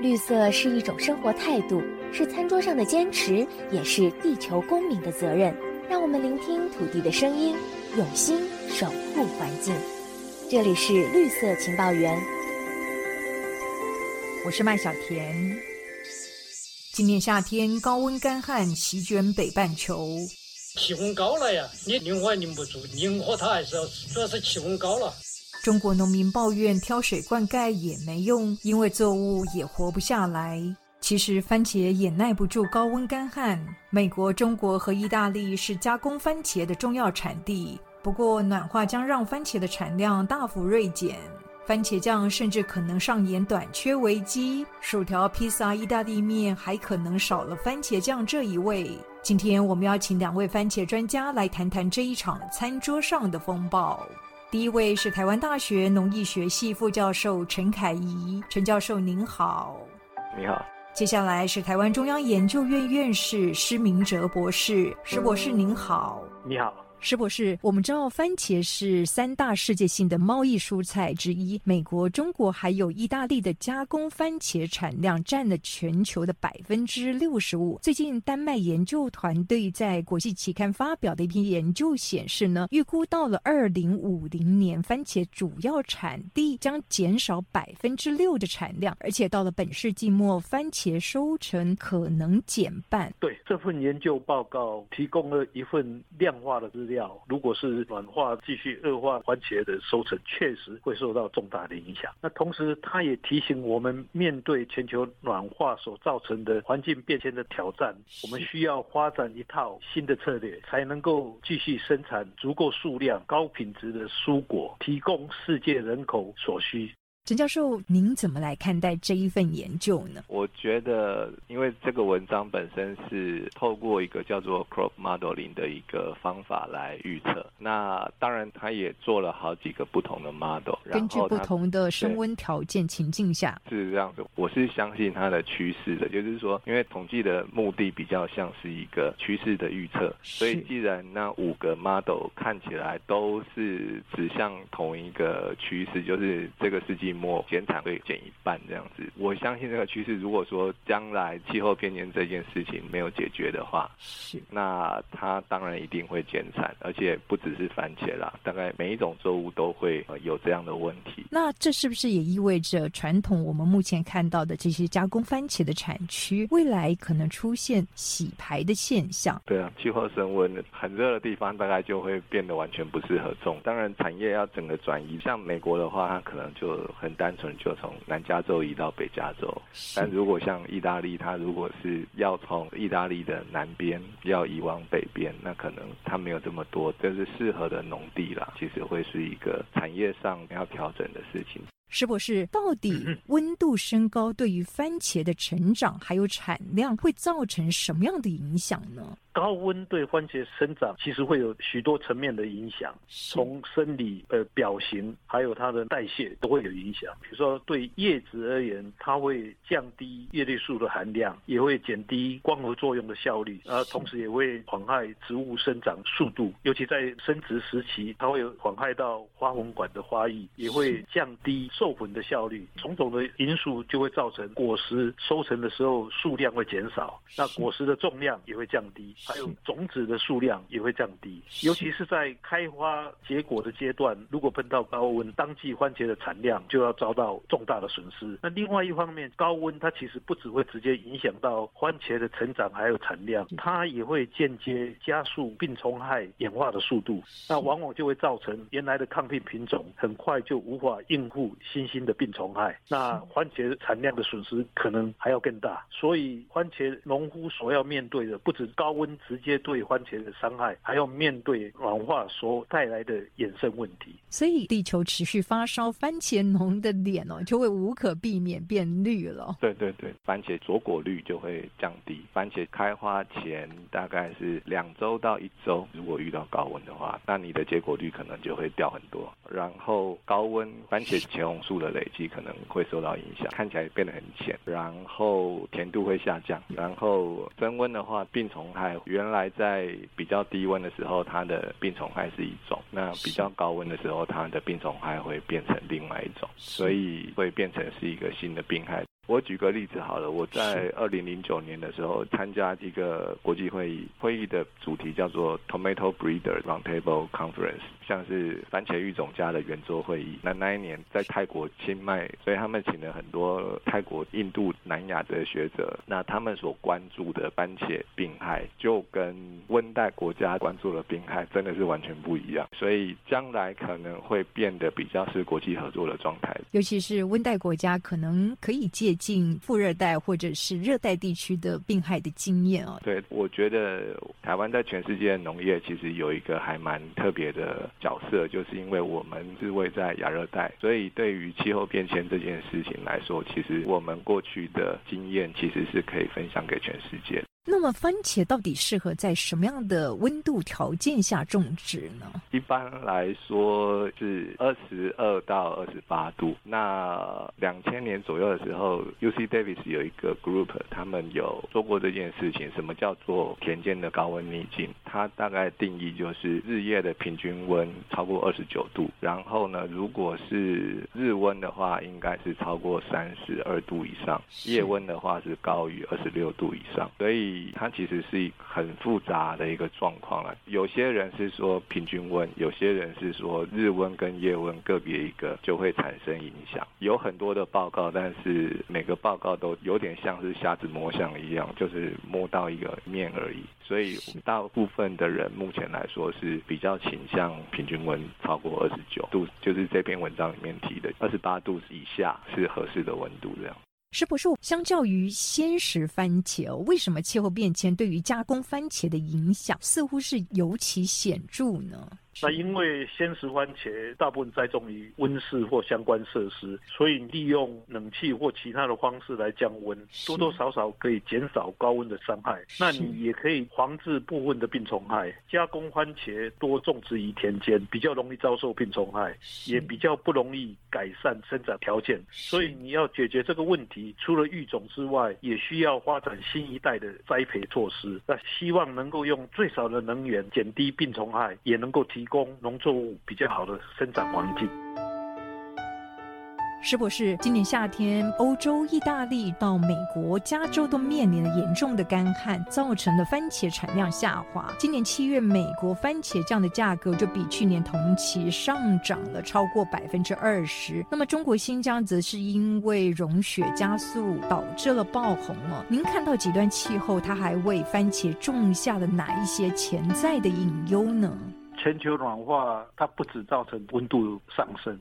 绿色是一种生活态度，是餐桌上的坚持，也是地球公民的责任。让我们聆听土地的声音，用心守护环境。这里是绿色情报员，我是麦小田。今年夏天高温干旱席卷北半球，气温高了呀，你拧火拧不住，拧火它还是要，主要是气温高了。中国农民抱怨挑水灌溉也没用，因为作物也活不下来。其实番茄也耐不住高温干旱。美国、中国和意大利是加工番茄的重要产地，不过暖化将让番茄的产量大幅锐减，番茄酱甚至可能上演短缺危机。薯条、披萨、意大利面还可能少了番茄酱这一味。今天我们要请两位番茄专家来谈谈这一场餐桌上的风暴。第一位是台湾大学农艺学系副教授陈凯怡，陈教授您好。你好。接下来是台湾中央研究院院士施明哲博士，施博士您好。你好。石博士，我们知道番茄是三大世界性的贸易蔬菜之一，美国、中国还有意大利的加工番茄产量占了全球的百分之六十五。最近，丹麦研究团队在国际期刊发表的一篇研究显示呢，预估到了二零五零年，番茄主要产地将减少百分之六的产量，而且到了本世纪末，番茄收成可能减半。对，这份研究报告提供了一份量化的资。料，如果是软化继续恶化，番茄的收成确实会受到重大的影响。那同时，它也提醒我们，面对全球暖化所造成的环境变迁的挑战，我们需要发展一套新的策略，才能够继续生产足够数量、高品质的蔬果，提供世界人口所需。陈教授，您怎么来看待这一份研究呢？我觉得，因为这个文章本身是透过一个叫做 crop modeling 的一个方法来预测。那当然，他也做了好几个不同的 model，根据不同的升温条件情境下是这样子。我是相信它的趋势的，就是说，因为统计的目的比较像是一个趋势的预测，所以既然那五个 model 看起来都是指向同一个趋势，就是这个世纪。末减产会减一半这样子，我相信这个趋势。如果说将来气候变迁这件事情没有解决的话，是那它当然一定会减产，而且不只是番茄啦，大概每一种作物都会有这样的问题。那这是不是也意味着传统我们目前看到的这些加工番茄的产区，未来可能出现洗牌的现象？对啊，气候升温，很热的地方大概就会变得完全不适合种。当然，产业要整个转移，像美国的话，它可能就很。很单纯就从南加州移到北加州，但如果像意大利，它如果是要从意大利的南边要移往北边，那可能它没有这么多，就是适合的农地啦。其实会是一个产业上要调整的事情。是不是？到底温度升高对于番茄的成长还有产量会造成什么样的影响呢？高温对番茄生长其实会有许多层面的影响，从生理、呃表型，还有它的代谢都会有影响。比如说对叶子而言，它会降低叶绿素的含量，也会减低光合作用的效率，啊，同时也会妨害植物生长速度。尤其在生殖时期，它会有妨害到花粉管的发育，也会降低授粉的效率。种种的因素就会造成果实收成的时候数量会减少，那果实的重量也会降低。还有种子的数量也会降低，尤其是在开花结果的阶段，如果碰到高温，当季番茄的产量就要遭到重大的损失。那另外一方面，高温它其实不只会直接影响到番茄的成长还有产量，它也会间接加速病虫害演化的速度。那往往就会造成原来的抗病品种很快就无法应付新兴的病虫害，那番茄产量的损失可能还要更大。所以番茄农夫所要面对的不止高温。直接对番茄的伤害，还要面对软化所带来的衍生问题。所以，地球持续发烧，番茄农的脸哦，就会无可避免变绿了。对对对，番茄着果率就会降低。番茄开花前大概是两周到一周，如果遇到高温的话，那你的结果率可能就会掉很多。然后高温，番茄茄红素的累积可能会受到影响，看起来变得很浅。然后甜度会下降。然后增温的话，病虫害。原来在比较低温的时候，它的病虫害是一种；那比较高温的时候，它的病虫害会变成另外一种，所以会变成是一个新的病害。我举个例子好了，我在二零零九年的时候参加一个国际会议，会议的主题叫做 Tomato Breeder Roundtable Conference，像是番茄育种家的圆桌会议。那那一年在泰国清迈，所以他们请了很多泰国、印度、南亚的学者。那他们所关注的番茄病害，就跟温带国家关注的病害真的是完全不一样。所以将来可能会变得比较是国际合作的状态，尤其是温带国家可能可以借近副热带或者是热带地区的病害的经验哦。对，我觉得台湾在全世界农业其实有一个还蛮特别的角色，就是因为我们是位在亚热带，所以对于气候变迁这件事情来说，其实我们过去的经验其实是可以分享给全世界。那么番茄到底适合在什么样的温度条件下种植呢？一般来说是二十二到二十八度。那两千年左右的时候，U C Davis 有一个 group，他们有做过这件事情。什么叫做田间的高温逆境？它大概定义就是日夜的平均温超过二十九度。然后呢，如果是日温的话，应该是超过三十二度以上；夜温的话是高于二十六度以上。所以它其实是很复杂的一个状况了。有些人是说平均温，有些人是说日温跟夜温个别一个就会产生影响。有很多的报告，但是每个报告都有点像是瞎子摸象一样，就是摸到一个面而已。所以大部分的人目前来说是比较倾向平均温超过二十九度，就是这篇文章里面提的二十八度以下是合适的温度这样。食谱是相较于鲜食番茄，为什么气候变迁对于加工番茄的影响似乎是尤其显著呢？那因为鲜食番茄大部分栽种于温室或相关设施，所以利用冷气或其他的方式来降温，多多少少可以减少高温的伤害。那你也可以防治部分的病虫害。加工番茄多种植于田间，比较容易遭受病虫害，也比较不容易改善生长条件。所以你要解决这个问题，除了育种之外，也需要发展新一代的栽培措施。那希望能够用最少的能源减低病虫害，也能够提。供农作物比较好的生长环境。石博士今年夏天，欧洲、意大利到美国、加州都面临了严重的干旱，造成了番茄产量下滑。今年七月，美国番茄酱的价格就比去年同期上涨了超过百分之二十。那么，中国新疆则是因为融雪加速导致了爆红了。您看到极端气候，它还为番茄种下了哪一些潜在的隐忧呢？全球暖化，它不只造成温度上升，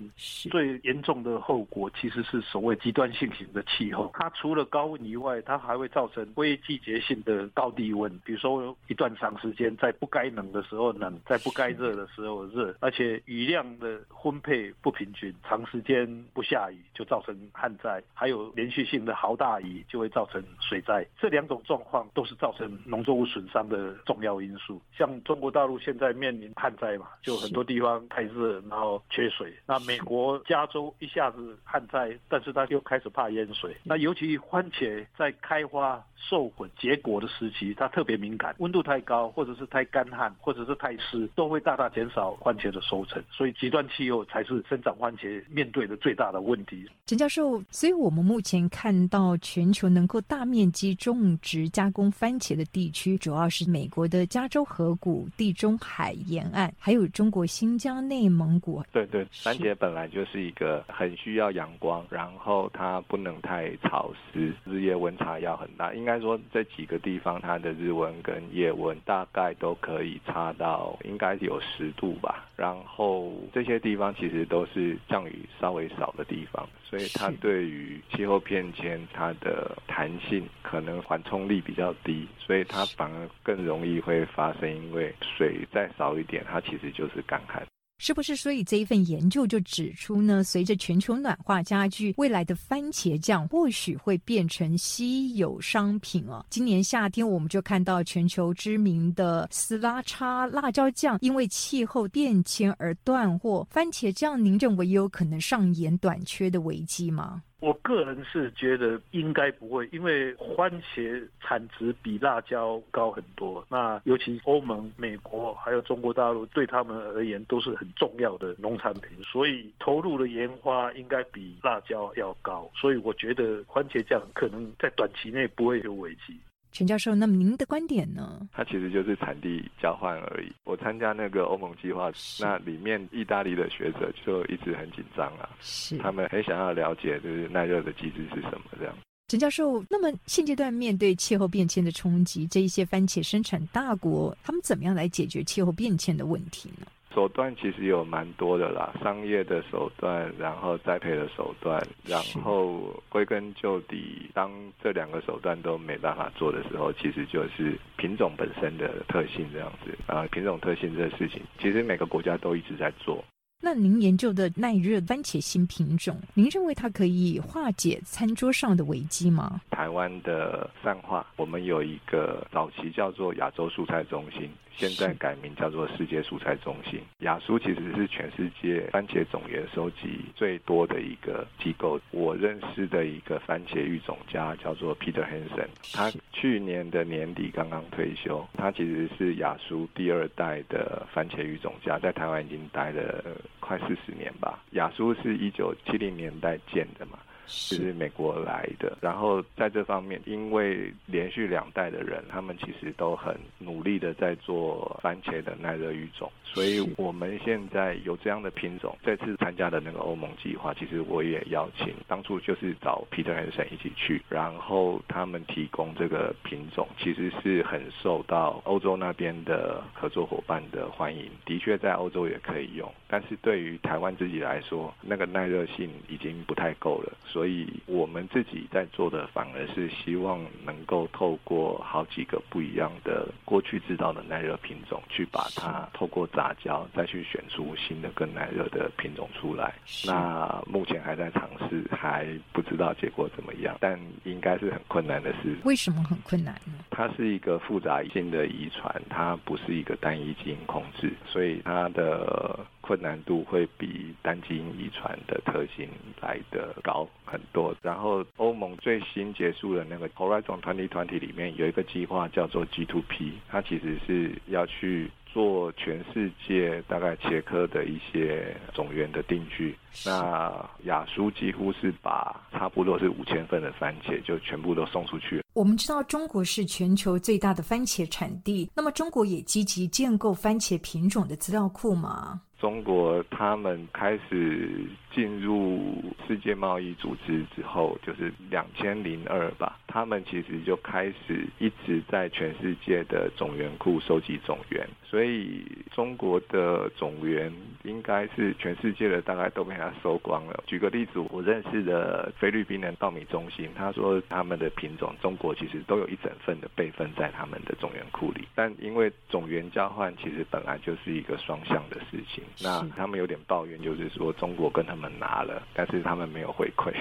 最严重的后果其实是所谓极端性型的气候。它除了高温以外，它还会造成非季节性的高低温，比如说一段长时间在不该冷的时候冷，在不该热的时候热，而且雨量的分配不平均，长时间不下雨就造成旱灾，还有连续性的豪大雨就会造成水灾。这两种状况都是造成农作物损伤的重要因素。像中国大陆现在面临。旱旱灾嘛，就很多地方太热，然后缺水。那美国加州一下子旱灾，但是他又开始怕淹水。那尤其番茄在开花、授粉、结果的时期，它特别敏感，温度太高，或者是太干旱，或者是太湿，都会大大减少番茄的收成。所以极端气候才是生长番茄面对的最大的问题。陈教授，所以我们目前看到全球能够大面积种植加工番茄的地区，主要是美国的加州河谷、地中海沿。还有中国新疆、内蒙古，对对，番茄本来就是一个很需要阳光，然后它不能太潮湿，日夜温差要很大。应该说这几个地方，它的日温跟夜温大概都可以差到应该有十度吧。然后这些地方其实都是降雨稍微少的地方，所以它对于气候变迁它的弹性可能缓冲力比较低，所以它反而更容易会发生，因为水再少一点。它其实就是干旱，是不是？所以这一份研究就指出呢，随着全球暖化加剧，未来的番茄酱或许会变成稀有商品哦。今年夏天我们就看到全球知名的斯拉叉辣椒酱因为气候变迁而断货，番茄酱您认为有可能上演短缺的危机吗？我个人是觉得应该不会，因为番茄产值比辣椒高很多。那尤其欧盟、美国还有中国大陆，对他们而言都是很重要的农产品，所以投入的研发应该比辣椒要高。所以我觉得番茄酱可能在短期内不会有危机。陈教授，那么您的观点呢？它其实就是产地交换而已。我参加那个欧盟计划，那里面意大利的学者就一直很紧张啊，是他们很想要了解就是耐热的机制是什么这样。陈教授，那么现阶段面对气候变迁的冲击，这一些番茄生产大国，他们怎么样来解决气候变迁的问题呢？手段其实有蛮多的啦，商业的手段，然后栽培的手段，然后归根究底，当这两个手段都没办法做的时候，其实就是品种本身的特性这样子啊。品种特性这个事情，其实每个国家都一直在做。那您研究的耐热番茄新品种，您认为它可以化解餐桌上的危机吗？台湾的善化，我们有一个早期叫做亚洲蔬菜中心。现在改名叫做世界蔬菜中心。雅苏其实是全世界番茄种源收集最多的一个机构。我认识的一个番茄育种家叫做 Peter Hansen，他去年的年底刚刚退休。他其实是雅苏第二代的番茄育种家，在台湾已经待了快四十年吧。雅苏是一九七零年代建的嘛。是美国来的，然后在这方面，因为连续两代的人，他们其实都很努力的在做番茄的耐热育种，所以我们现在有这样的品种。这次参加的那个欧盟计划，其实我也邀请，当初就是找 Peter Hansen 一起去，然后他们提供这个品种，其实是很受到欧洲那边的合作伙伴的欢迎。的确，在欧洲也可以用，但是对于台湾自己来说，那个耐热性已经不太够了。所以我们自己在做的，反而是希望能够透过好几个不一样的过去知道的耐热品种，去把它透过杂交，再去选出新的更耐热的品种出来。那目前还在尝试，还不知道结果怎么样，但应该是很困难的事。为什么很困难呢？它是一个复杂性的遗传，它不是一个单一基因控制，所以它的。困难度会比单基因遗传的特性来的高很多。然后欧盟最新结束的那个 Horizon 团体团体里面有一个计划叫做 G2P，它其实是要去。做全世界大概切科的一些种源的定居，那雅苏几乎是把差不多是五千份的番茄就全部都送出去。我们知道中国是全球最大的番茄产地，那么中国也积极建构番茄品种的资料库吗？中国他们开始进入世界贸易组织之后，就是两千零二吧，他们其实就开始一直在全世界的种源库收集种源，所以中国的种源应该是全世界的大概都被他收光了。举个例子，我认识的菲律宾的稻米中心，他说他们的品种中国其实都有一整份的备份在他们的总源库里，但因为总源交换其实本来就是一个双向的事情。那他们有点抱怨，就是说中国跟他们拿了，但是他们没有回馈。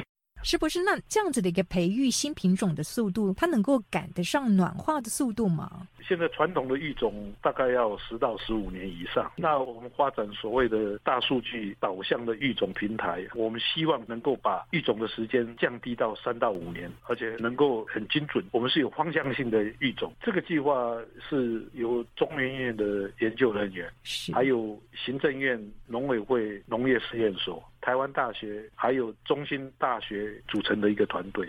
是不是？那这样子的一个培育新品种的速度，它能够赶得上暖化的速度吗？现在传统的育种大概要十到十五年以上。那我们发展所谓的大数据导向的育种平台，我们希望能够把育种的时间降低到三到五年，而且能够很精准。我们是有方向性的育种。这个计划是由中研院的研究人员，还有行政院农委会农业实验所。台湾大学还有中心大学组成的一个团队，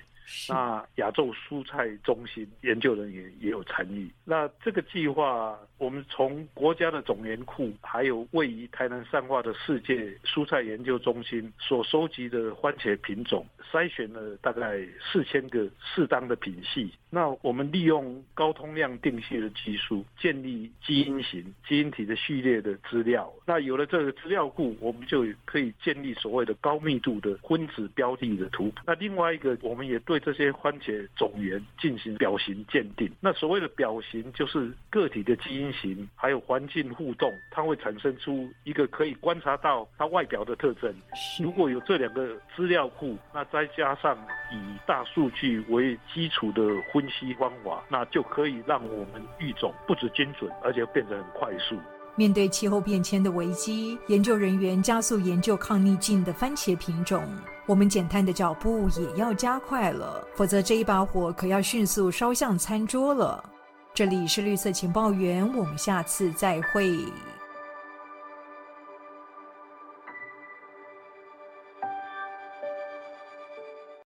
那亚洲蔬菜中心研究人员也有参与。那这个计划，我们从国家的种源库，还有位于台南善化的世界蔬菜研究中心所收集的番茄品种，筛选了大概四千个适当的品系。那我们利用高通量定序的技术，建立基因型、基因体的序列的资料。那有了这个资料库，我们就可以建立所谓的高密度的分子标的的图谱。那另外一个，我们也对对这些番茄种源进行表型鉴定。那所谓的表型，就是个体的基因型还有环境互动，它会产生出一个可以观察到它外表的特征。如果有这两个资料库，那再加上以大数据为基础的。分析方法，那就可以让我们育种不止精准，而且变得很快速。面对气候变迁的危机，研究人员加速研究抗逆境的番茄品种。我们减碳的脚步也要加快了，否则这一把火可要迅速烧向餐桌了。这里是绿色情报员，我们下次再会。